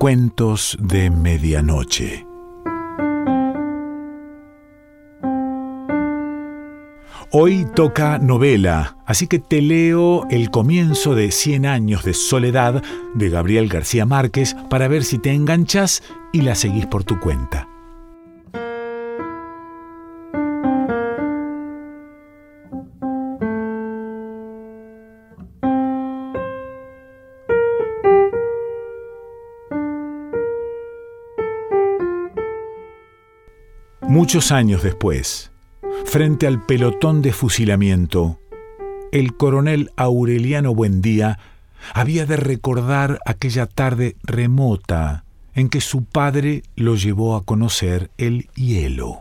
Cuentos de Medianoche. Hoy toca novela, así que te leo el comienzo de Cien años de soledad de Gabriel García Márquez para ver si te enganchas y la seguís por tu cuenta. Muchos años después, frente al pelotón de fusilamiento, el coronel Aureliano Buendía había de recordar aquella tarde remota en que su padre lo llevó a conocer el hielo.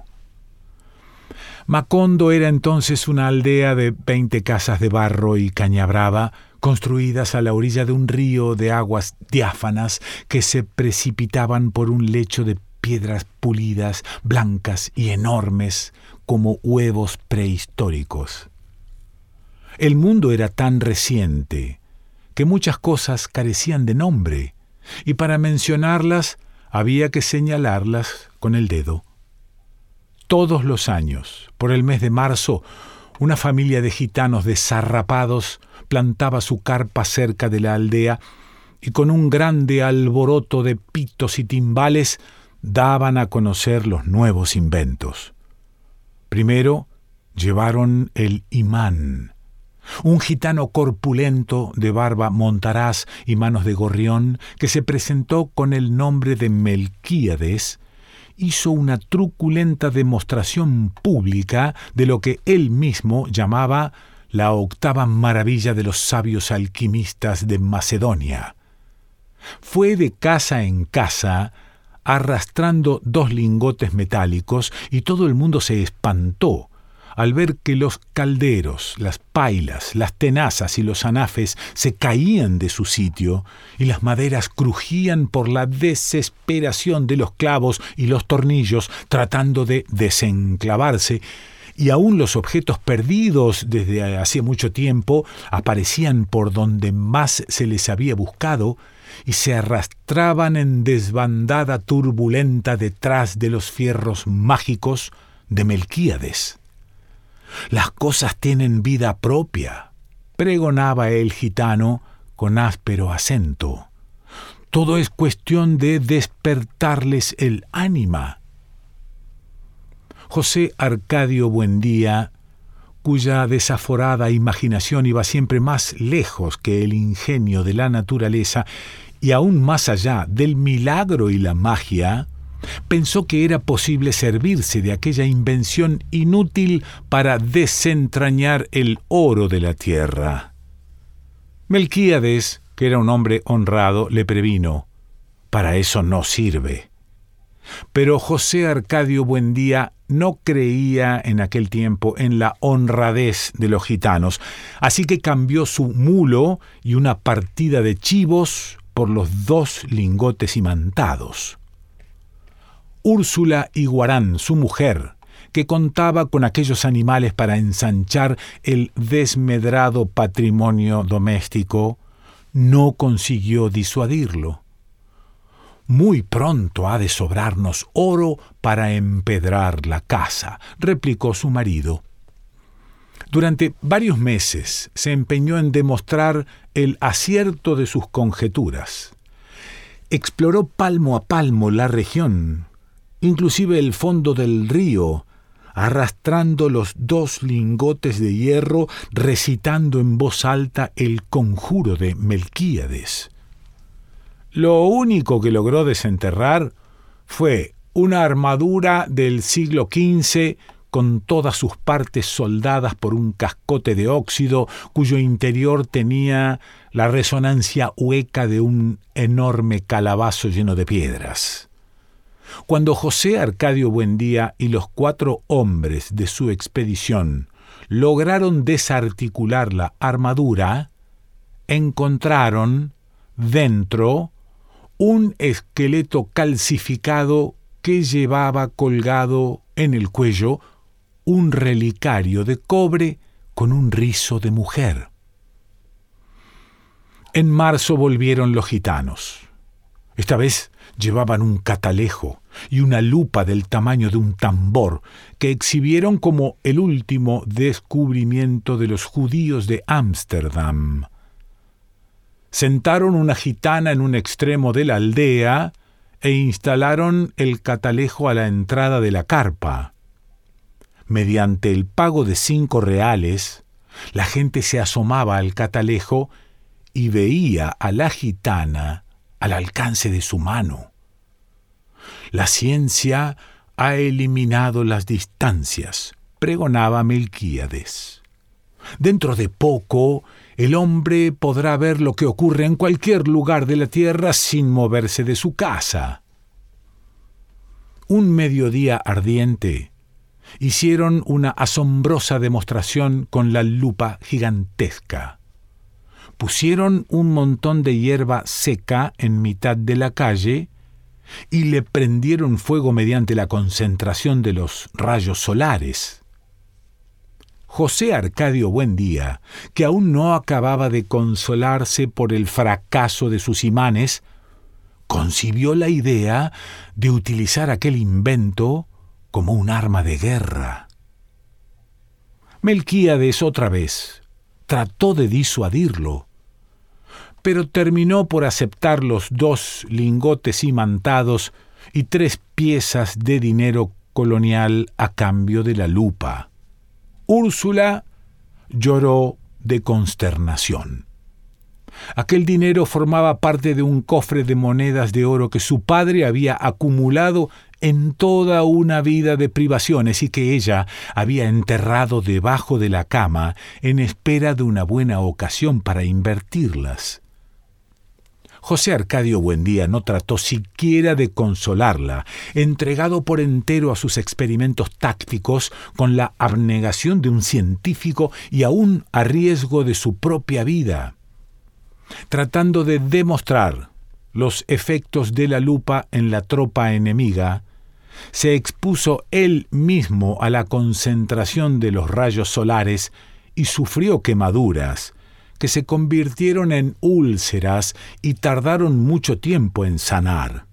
Macondo era entonces una aldea de veinte casas de barro y caña brava, construidas a la orilla de un río de aguas diáfanas que se precipitaban por un lecho de piedras pulidas, blancas y enormes como huevos prehistóricos. El mundo era tan reciente que muchas cosas carecían de nombre, y para mencionarlas había que señalarlas con el dedo. Todos los años, por el mes de marzo, una familia de gitanos desarrapados plantaba su carpa cerca de la aldea y con un grande alboroto de pitos y timbales daban a conocer los nuevos inventos. Primero llevaron el imán, un gitano corpulento de barba montaraz y manos de gorrión que se presentó con el nombre de Melquíades, hizo una truculenta demostración pública de lo que él mismo llamaba la octava maravilla de los sabios alquimistas de Macedonia. Fue de casa en casa arrastrando dos lingotes metálicos y todo el mundo se espantó al ver que los calderos, las pailas, las tenazas y los anafes se caían de su sitio y las maderas crujían por la desesperación de los clavos y los tornillos tratando de desenclavarse, y aún los objetos perdidos desde hacía mucho tiempo aparecían por donde más se les había buscado, y se arrastraban en desbandada turbulenta detrás de los fierros mágicos de Melquíades. Las cosas tienen vida propia, pregonaba el gitano con áspero acento. Todo es cuestión de despertarles el ánima. José Arcadio Buendía, cuya desaforada imaginación iba siempre más lejos que el ingenio de la naturaleza, y aún más allá del milagro y la magia, pensó que era posible servirse de aquella invención inútil para desentrañar el oro de la tierra. Melquíades, que era un hombre honrado, le previno, para eso no sirve. Pero José Arcadio Buendía no creía en aquel tiempo en la honradez de los gitanos, así que cambió su mulo y una partida de chivos por los dos lingotes imantados. Úrsula Iguarán, su mujer, que contaba con aquellos animales para ensanchar el desmedrado patrimonio doméstico, no consiguió disuadirlo. Muy pronto ha de sobrarnos oro para empedrar la casa, replicó su marido. Durante varios meses se empeñó en demostrar el acierto de sus conjeturas. Exploró palmo a palmo la región, inclusive el fondo del río, arrastrando los dos lingotes de hierro, recitando en voz alta el conjuro de Melquíades. Lo único que logró desenterrar fue una armadura del siglo XV con todas sus partes soldadas por un cascote de óxido cuyo interior tenía la resonancia hueca de un enorme calabazo lleno de piedras. Cuando José Arcadio Buendía y los cuatro hombres de su expedición lograron desarticular la armadura, encontraron dentro un esqueleto calcificado que llevaba colgado en el cuello un relicario de cobre con un rizo de mujer. En marzo volvieron los gitanos. Esta vez llevaban un catalejo y una lupa del tamaño de un tambor, que exhibieron como el último descubrimiento de los judíos de Ámsterdam. Sentaron una gitana en un extremo de la aldea e instalaron el catalejo a la entrada de la carpa. Mediante el pago de cinco reales, la gente se asomaba al catalejo y veía a la gitana al alcance de su mano. La ciencia ha eliminado las distancias, pregonaba Melquíades. Dentro de poco, el hombre podrá ver lo que ocurre en cualquier lugar de la Tierra sin moverse de su casa. Un mediodía ardiente, hicieron una asombrosa demostración con la lupa gigantesca pusieron un montón de hierba seca en mitad de la calle y le prendieron fuego mediante la concentración de los rayos solares. José Arcadio Buendía, que aún no acababa de consolarse por el fracaso de sus imanes, concibió la idea de utilizar aquel invento como un arma de guerra. Melquíades otra vez trató de disuadirlo, pero terminó por aceptar los dos lingotes imantados y tres piezas de dinero colonial a cambio de la lupa. Úrsula lloró de consternación. Aquel dinero formaba parte de un cofre de monedas de oro que su padre había acumulado en toda una vida de privaciones y que ella había enterrado debajo de la cama en espera de una buena ocasión para invertirlas. José Arcadio Buendía no trató siquiera de consolarla, entregado por entero a sus experimentos tácticos con la abnegación de un científico y aún a riesgo de su propia vida. Tratando de demostrar los efectos de la lupa en la tropa enemiga, se expuso él mismo a la concentración de los rayos solares y sufrió quemaduras, que se convirtieron en úlceras y tardaron mucho tiempo en sanar.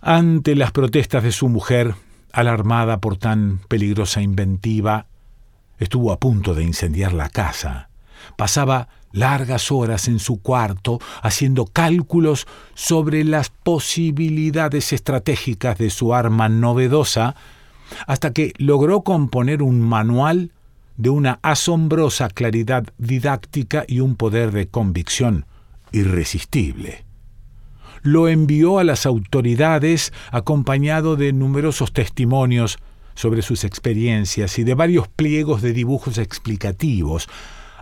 Ante las protestas de su mujer, alarmada por tan peligrosa inventiva, estuvo a punto de incendiar la casa. Pasaba largas horas en su cuarto haciendo cálculos sobre las posibilidades estratégicas de su arma novedosa, hasta que logró componer un manual de una asombrosa claridad didáctica y un poder de convicción irresistible. Lo envió a las autoridades acompañado de numerosos testimonios sobre sus experiencias y de varios pliegos de dibujos explicativos,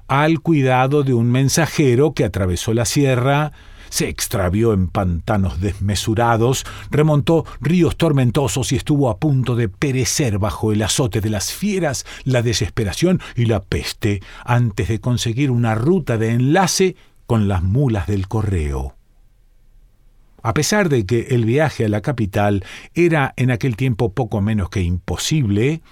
al cuidado de un mensajero que atravesó la sierra, se extravió en pantanos desmesurados, remontó ríos tormentosos y estuvo a punto de perecer bajo el azote de las fieras, la desesperación y la peste, antes de conseguir una ruta de enlace con las mulas del correo. A pesar de que el viaje a la capital era en aquel tiempo poco menos que imposible,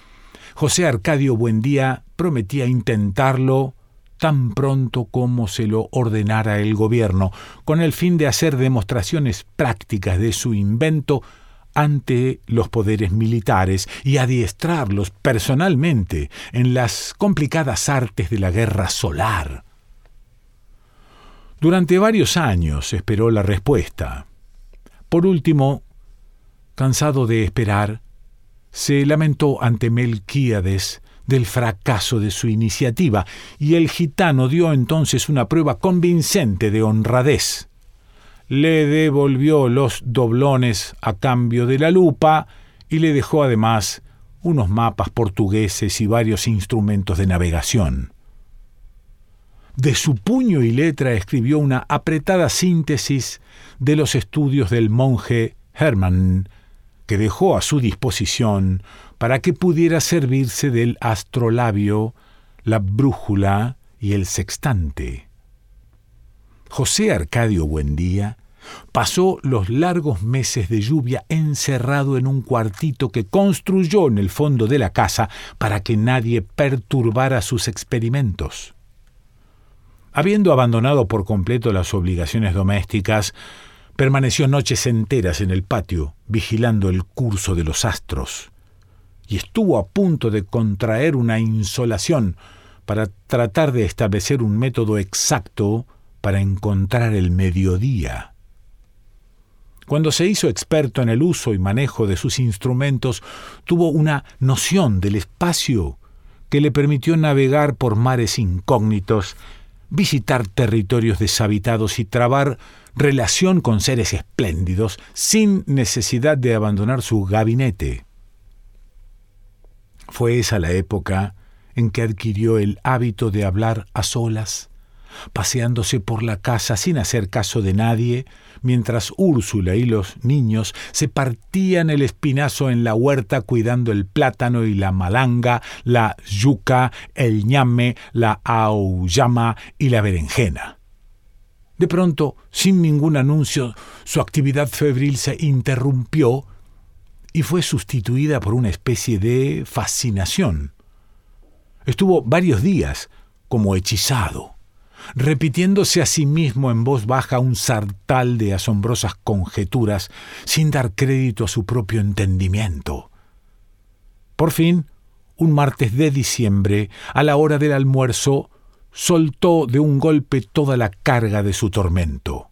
José Arcadio Buendía prometía intentarlo tan pronto como se lo ordenara el gobierno, con el fin de hacer demostraciones prácticas de su invento ante los poderes militares y adiestrarlos personalmente en las complicadas artes de la guerra solar. Durante varios años esperó la respuesta. Por último, cansado de esperar, se lamentó ante Melquíades del fracaso de su iniciativa, y el gitano dio entonces una prueba convincente de honradez. Le devolvió los doblones a cambio de la lupa y le dejó además unos mapas portugueses y varios instrumentos de navegación. De su puño y letra escribió una apretada síntesis de los estudios del monje Hermann, que dejó a su disposición para que pudiera servirse del astrolabio, la brújula y el sextante. José Arcadio Buendía pasó los largos meses de lluvia encerrado en un cuartito que construyó en el fondo de la casa para que nadie perturbara sus experimentos. Habiendo abandonado por completo las obligaciones domésticas, permaneció noches enteras en el patio, vigilando el curso de los astros, y estuvo a punto de contraer una insolación para tratar de establecer un método exacto para encontrar el mediodía. Cuando se hizo experto en el uso y manejo de sus instrumentos, tuvo una noción del espacio que le permitió navegar por mares incógnitos, visitar territorios deshabitados y trabar relación con seres espléndidos sin necesidad de abandonar su gabinete. Fue esa la época en que adquirió el hábito de hablar a solas, paseándose por la casa sin hacer caso de nadie, mientras Úrsula y los niños se partían el espinazo en la huerta cuidando el plátano y la malanga, la yuca, el ñame, la auyama y la berenjena. De pronto, sin ningún anuncio, su actividad febril se interrumpió y fue sustituida por una especie de fascinación. Estuvo varios días como hechizado repitiéndose a sí mismo en voz baja un sartal de asombrosas conjeturas, sin dar crédito a su propio entendimiento. Por fin, un martes de diciembre, a la hora del almuerzo, soltó de un golpe toda la carga de su tormento.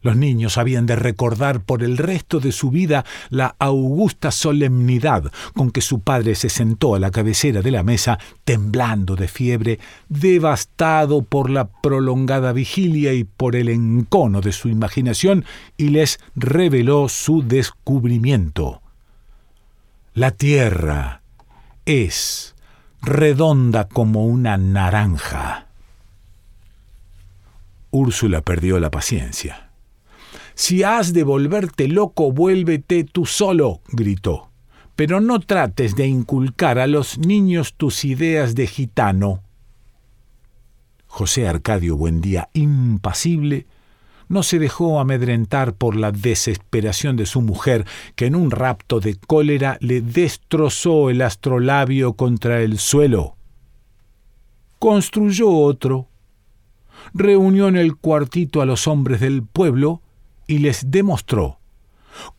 Los niños habían de recordar por el resto de su vida la augusta solemnidad con que su padre se sentó a la cabecera de la mesa, temblando de fiebre, devastado por la prolongada vigilia y por el encono de su imaginación, y les reveló su descubrimiento. La tierra es redonda como una naranja. Úrsula perdió la paciencia. Si has de volverte loco, vuélvete tú solo, gritó. Pero no trates de inculcar a los niños tus ideas de gitano. José Arcadio Buendía, impasible, no se dejó amedrentar por la desesperación de su mujer, que en un rapto de cólera le destrozó el astrolabio contra el suelo. Construyó otro, reunió en el cuartito a los hombres del pueblo y les demostró,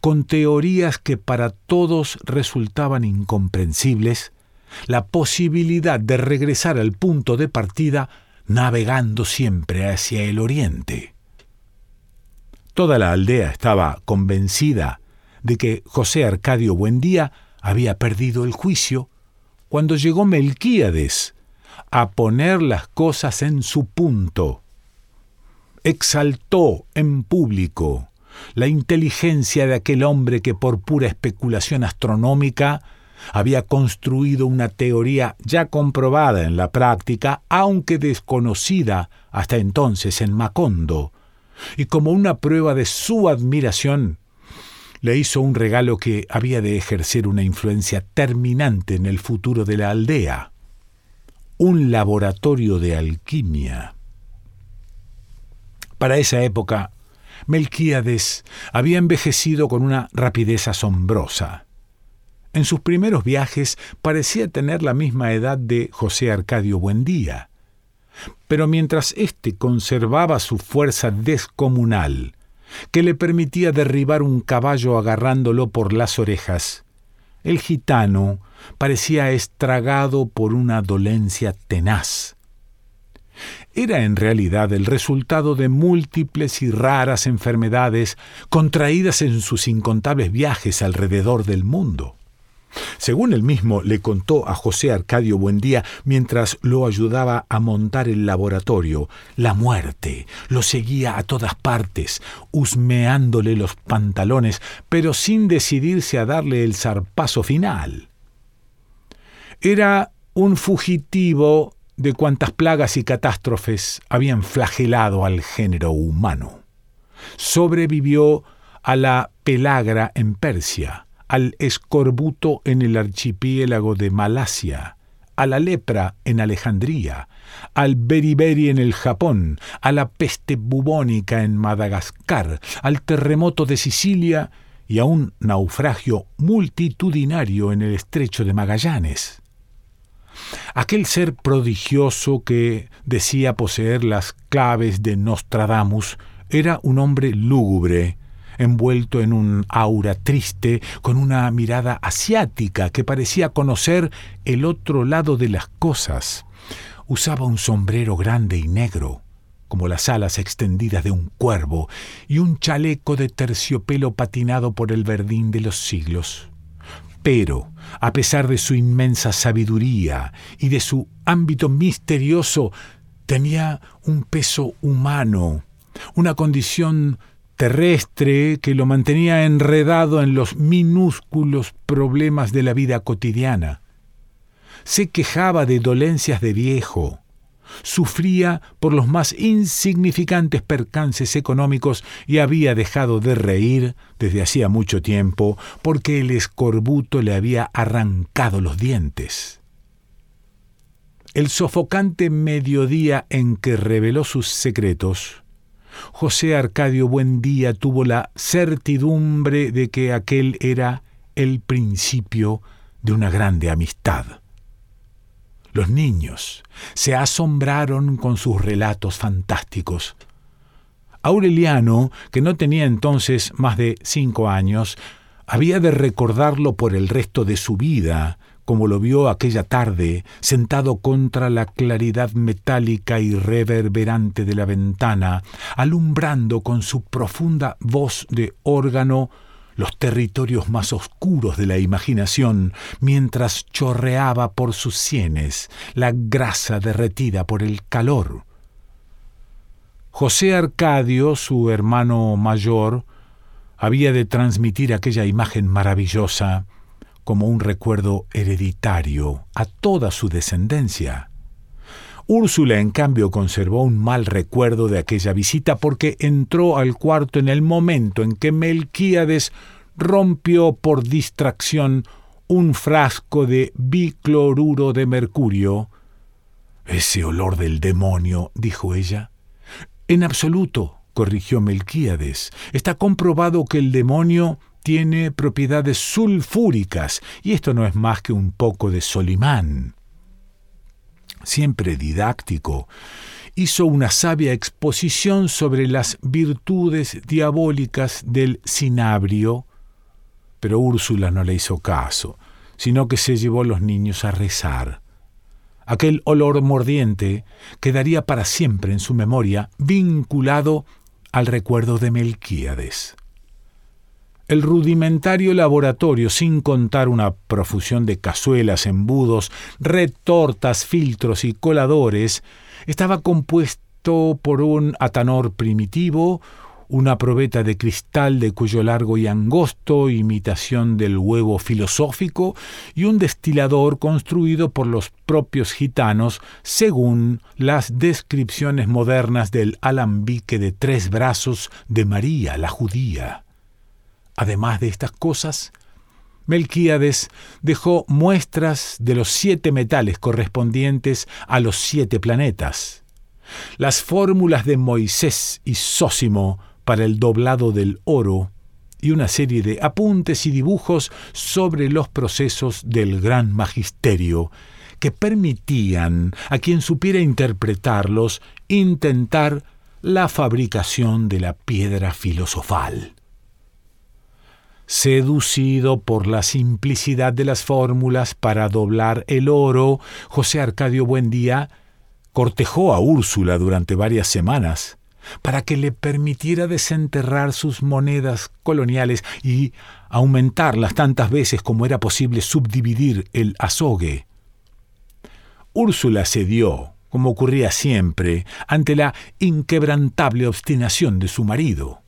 con teorías que para todos resultaban incomprensibles, la posibilidad de regresar al punto de partida navegando siempre hacia el oriente. Toda la aldea estaba convencida de que José Arcadio Buendía había perdido el juicio cuando llegó Melquíades a poner las cosas en su punto exaltó en público la inteligencia de aquel hombre que por pura especulación astronómica había construido una teoría ya comprobada en la práctica, aunque desconocida hasta entonces en Macondo, y como una prueba de su admiración, le hizo un regalo que había de ejercer una influencia terminante en el futuro de la aldea, un laboratorio de alquimia. Para esa época, Melquíades había envejecido con una rapidez asombrosa. En sus primeros viajes parecía tener la misma edad de José Arcadio Buendía. Pero mientras éste conservaba su fuerza descomunal, que le permitía derribar un caballo agarrándolo por las orejas, el gitano parecía estragado por una dolencia tenaz era en realidad el resultado de múltiples y raras enfermedades contraídas en sus incontables viajes alrededor del mundo. Según él mismo le contó a José Arcadio Buendía mientras lo ayudaba a montar el laboratorio, la muerte lo seguía a todas partes, husmeándole los pantalones, pero sin decidirse a darle el zarpazo final. Era un fugitivo de cuantas plagas y catástrofes habían flagelado al género humano. Sobrevivió a la pelagra en Persia, al escorbuto en el archipiélago de Malasia, a la lepra en Alejandría, al beriberi en el Japón, a la peste bubónica en Madagascar, al terremoto de Sicilia y a un naufragio multitudinario en el estrecho de Magallanes. Aquel ser prodigioso que decía poseer las claves de Nostradamus era un hombre lúgubre, envuelto en un aura triste, con una mirada asiática que parecía conocer el otro lado de las cosas. Usaba un sombrero grande y negro, como las alas extendidas de un cuervo, y un chaleco de terciopelo patinado por el verdín de los siglos. Pero, a pesar de su inmensa sabiduría y de su ámbito misterioso, tenía un peso humano, una condición terrestre que lo mantenía enredado en los minúsculos problemas de la vida cotidiana. Se quejaba de dolencias de viejo, sufría por los más insignificantes percances económicos y había dejado de reír desde hacía mucho tiempo porque el escorbuto le había arrancado los dientes. El sofocante mediodía en que reveló sus secretos José Arcadio Buendía tuvo la certidumbre de que aquel era el principio de una grande amistad. Los niños se asombraron con sus relatos fantásticos. Aureliano, que no tenía entonces más de cinco años, había de recordarlo por el resto de su vida, como lo vio aquella tarde, sentado contra la claridad metálica y reverberante de la ventana, alumbrando con su profunda voz de órgano los territorios más oscuros de la imaginación, mientras chorreaba por sus sienes la grasa derretida por el calor. José Arcadio, su hermano mayor, había de transmitir aquella imagen maravillosa, como un recuerdo hereditario a toda su descendencia. Úrsula, en cambio, conservó un mal recuerdo de aquella visita porque entró al cuarto en el momento en que Melquíades rompió por distracción un frasco de bicloruro de mercurio. Ese olor del demonio, dijo ella. En absoluto, corrigió Melquíades. Está comprobado que el demonio tiene propiedades sulfúricas y esto no es más que un poco de Solimán. Siempre didáctico, hizo una sabia exposición sobre las virtudes diabólicas del cinabrio, pero Úrsula no le hizo caso, sino que se llevó a los niños a rezar. Aquel olor mordiente quedaría para siempre en su memoria vinculado al recuerdo de Melquíades. El rudimentario laboratorio, sin contar una profusión de cazuelas, embudos, retortas, filtros y coladores, estaba compuesto por un atanor primitivo, una probeta de cristal de cuello largo y angosto, imitación del huevo filosófico, y un destilador construido por los propios gitanos según las descripciones modernas del alambique de tres brazos de María la judía. Además de estas cosas, Melquíades dejó muestras de los siete metales correspondientes a los siete planetas, las fórmulas de Moisés y Sósimo para el doblado del oro y una serie de apuntes y dibujos sobre los procesos del gran magisterio que permitían a quien supiera interpretarlos intentar la fabricación de la piedra filosofal. Seducido por la simplicidad de las fórmulas para doblar el oro, José Arcadio Buendía cortejó a Úrsula durante varias semanas para que le permitiera desenterrar sus monedas coloniales y aumentarlas tantas veces como era posible subdividir el azogue. Úrsula cedió, como ocurría siempre, ante la inquebrantable obstinación de su marido.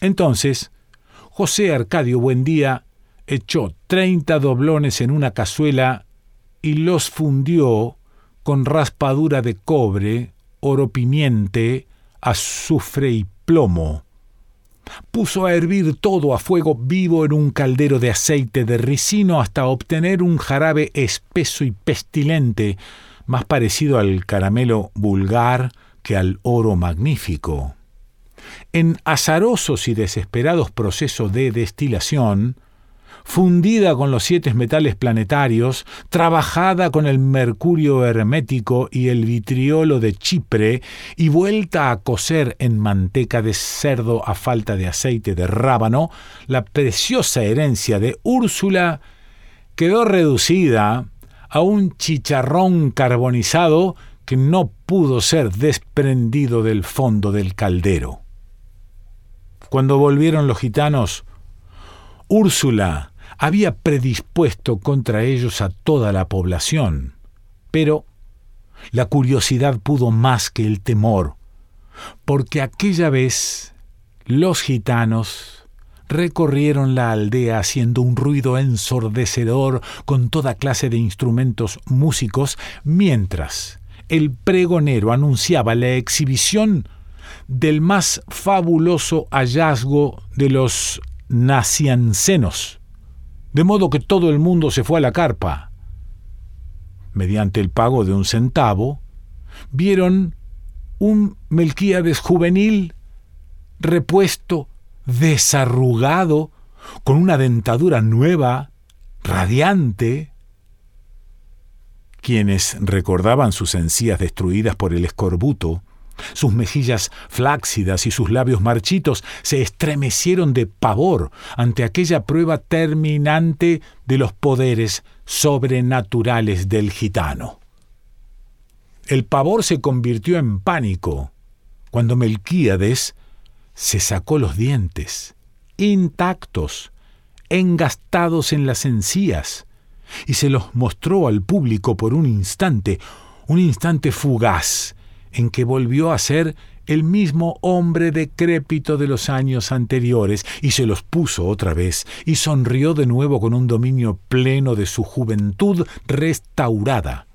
Entonces, José Arcadio Buendía echó treinta doblones en una cazuela y los fundió con raspadura de cobre, oro pimiente, azufre y plomo. Puso a hervir todo a fuego vivo en un caldero de aceite de ricino hasta obtener un jarabe espeso y pestilente, más parecido al caramelo vulgar que al oro magnífico. En azarosos y desesperados procesos de destilación, fundida con los siete metales planetarios, trabajada con el mercurio hermético y el vitriolo de Chipre y vuelta a cocer en manteca de cerdo a falta de aceite de rábano, la preciosa herencia de Úrsula quedó reducida a un chicharrón carbonizado que no pudo ser desprendido del fondo del caldero. Cuando volvieron los gitanos, Úrsula había predispuesto contra ellos a toda la población, pero la curiosidad pudo más que el temor, porque aquella vez los gitanos recorrieron la aldea haciendo un ruido ensordecedor con toda clase de instrumentos músicos, mientras el pregonero anunciaba la exhibición del más fabuloso hallazgo de los naciancenos, de modo que todo el mundo se fue a la carpa. Mediante el pago de un centavo, vieron un Melquíades juvenil repuesto, desarrugado, con una dentadura nueva, radiante, quienes recordaban sus encías destruidas por el escorbuto, sus mejillas flácidas y sus labios marchitos se estremecieron de pavor ante aquella prueba terminante de los poderes sobrenaturales del gitano. El pavor se convirtió en pánico cuando Melquíades se sacó los dientes, intactos, engastados en las encías, y se los mostró al público por un instante, un instante fugaz, en que volvió a ser el mismo hombre decrépito de los años anteriores, y se los puso otra vez, y sonrió de nuevo con un dominio pleno de su juventud restaurada.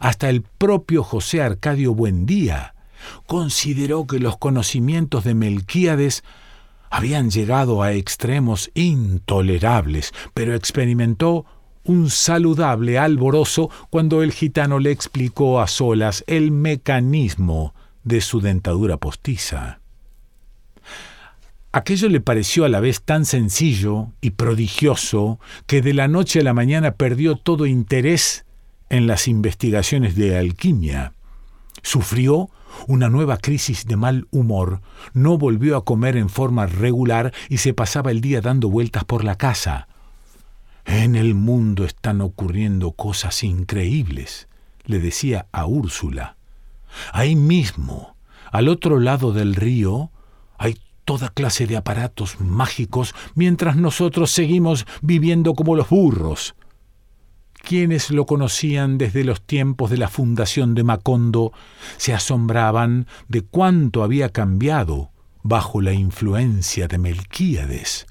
Hasta el propio José Arcadio Buendía consideró que los conocimientos de Melquíades habían llegado a extremos intolerables, pero experimentó un saludable alborozo cuando el gitano le explicó a solas el mecanismo de su dentadura postiza. Aquello le pareció a la vez tan sencillo y prodigioso que de la noche a la mañana perdió todo interés en las investigaciones de alquimia. Sufrió una nueva crisis de mal humor, no volvió a comer en forma regular y se pasaba el día dando vueltas por la casa. En el mundo están ocurriendo cosas increíbles, le decía a Úrsula. Ahí mismo, al otro lado del río, hay toda clase de aparatos mágicos mientras nosotros seguimos viviendo como los burros. Quienes lo conocían desde los tiempos de la fundación de Macondo se asombraban de cuánto había cambiado bajo la influencia de Melquíades.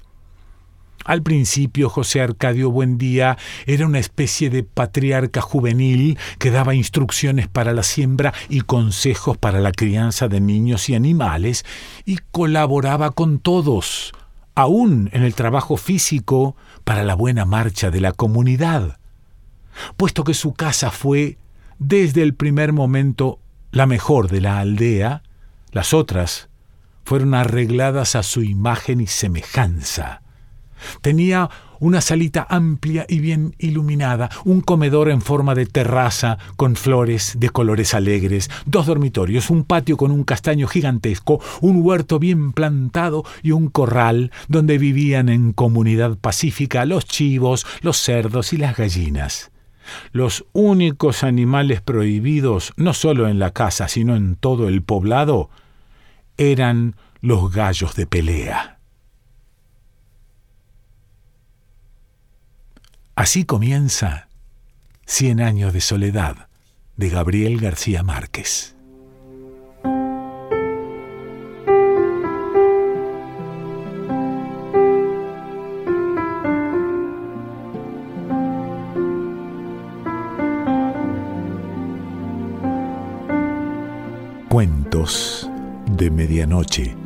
Al principio José Arcadio Buendía era una especie de patriarca juvenil que daba instrucciones para la siembra y consejos para la crianza de niños y animales y colaboraba con todos, aún en el trabajo físico, para la buena marcha de la comunidad. Puesto que su casa fue, desde el primer momento, la mejor de la aldea, las otras fueron arregladas a su imagen y semejanza. Tenía una salita amplia y bien iluminada, un comedor en forma de terraza con flores de colores alegres, dos dormitorios, un patio con un castaño gigantesco, un huerto bien plantado y un corral donde vivían en comunidad pacífica los chivos, los cerdos y las gallinas. Los únicos animales prohibidos, no solo en la casa, sino en todo el poblado, eran los gallos de pelea. Así comienza Cien años de soledad de Gabriel García Márquez. Cuentos de Medianoche.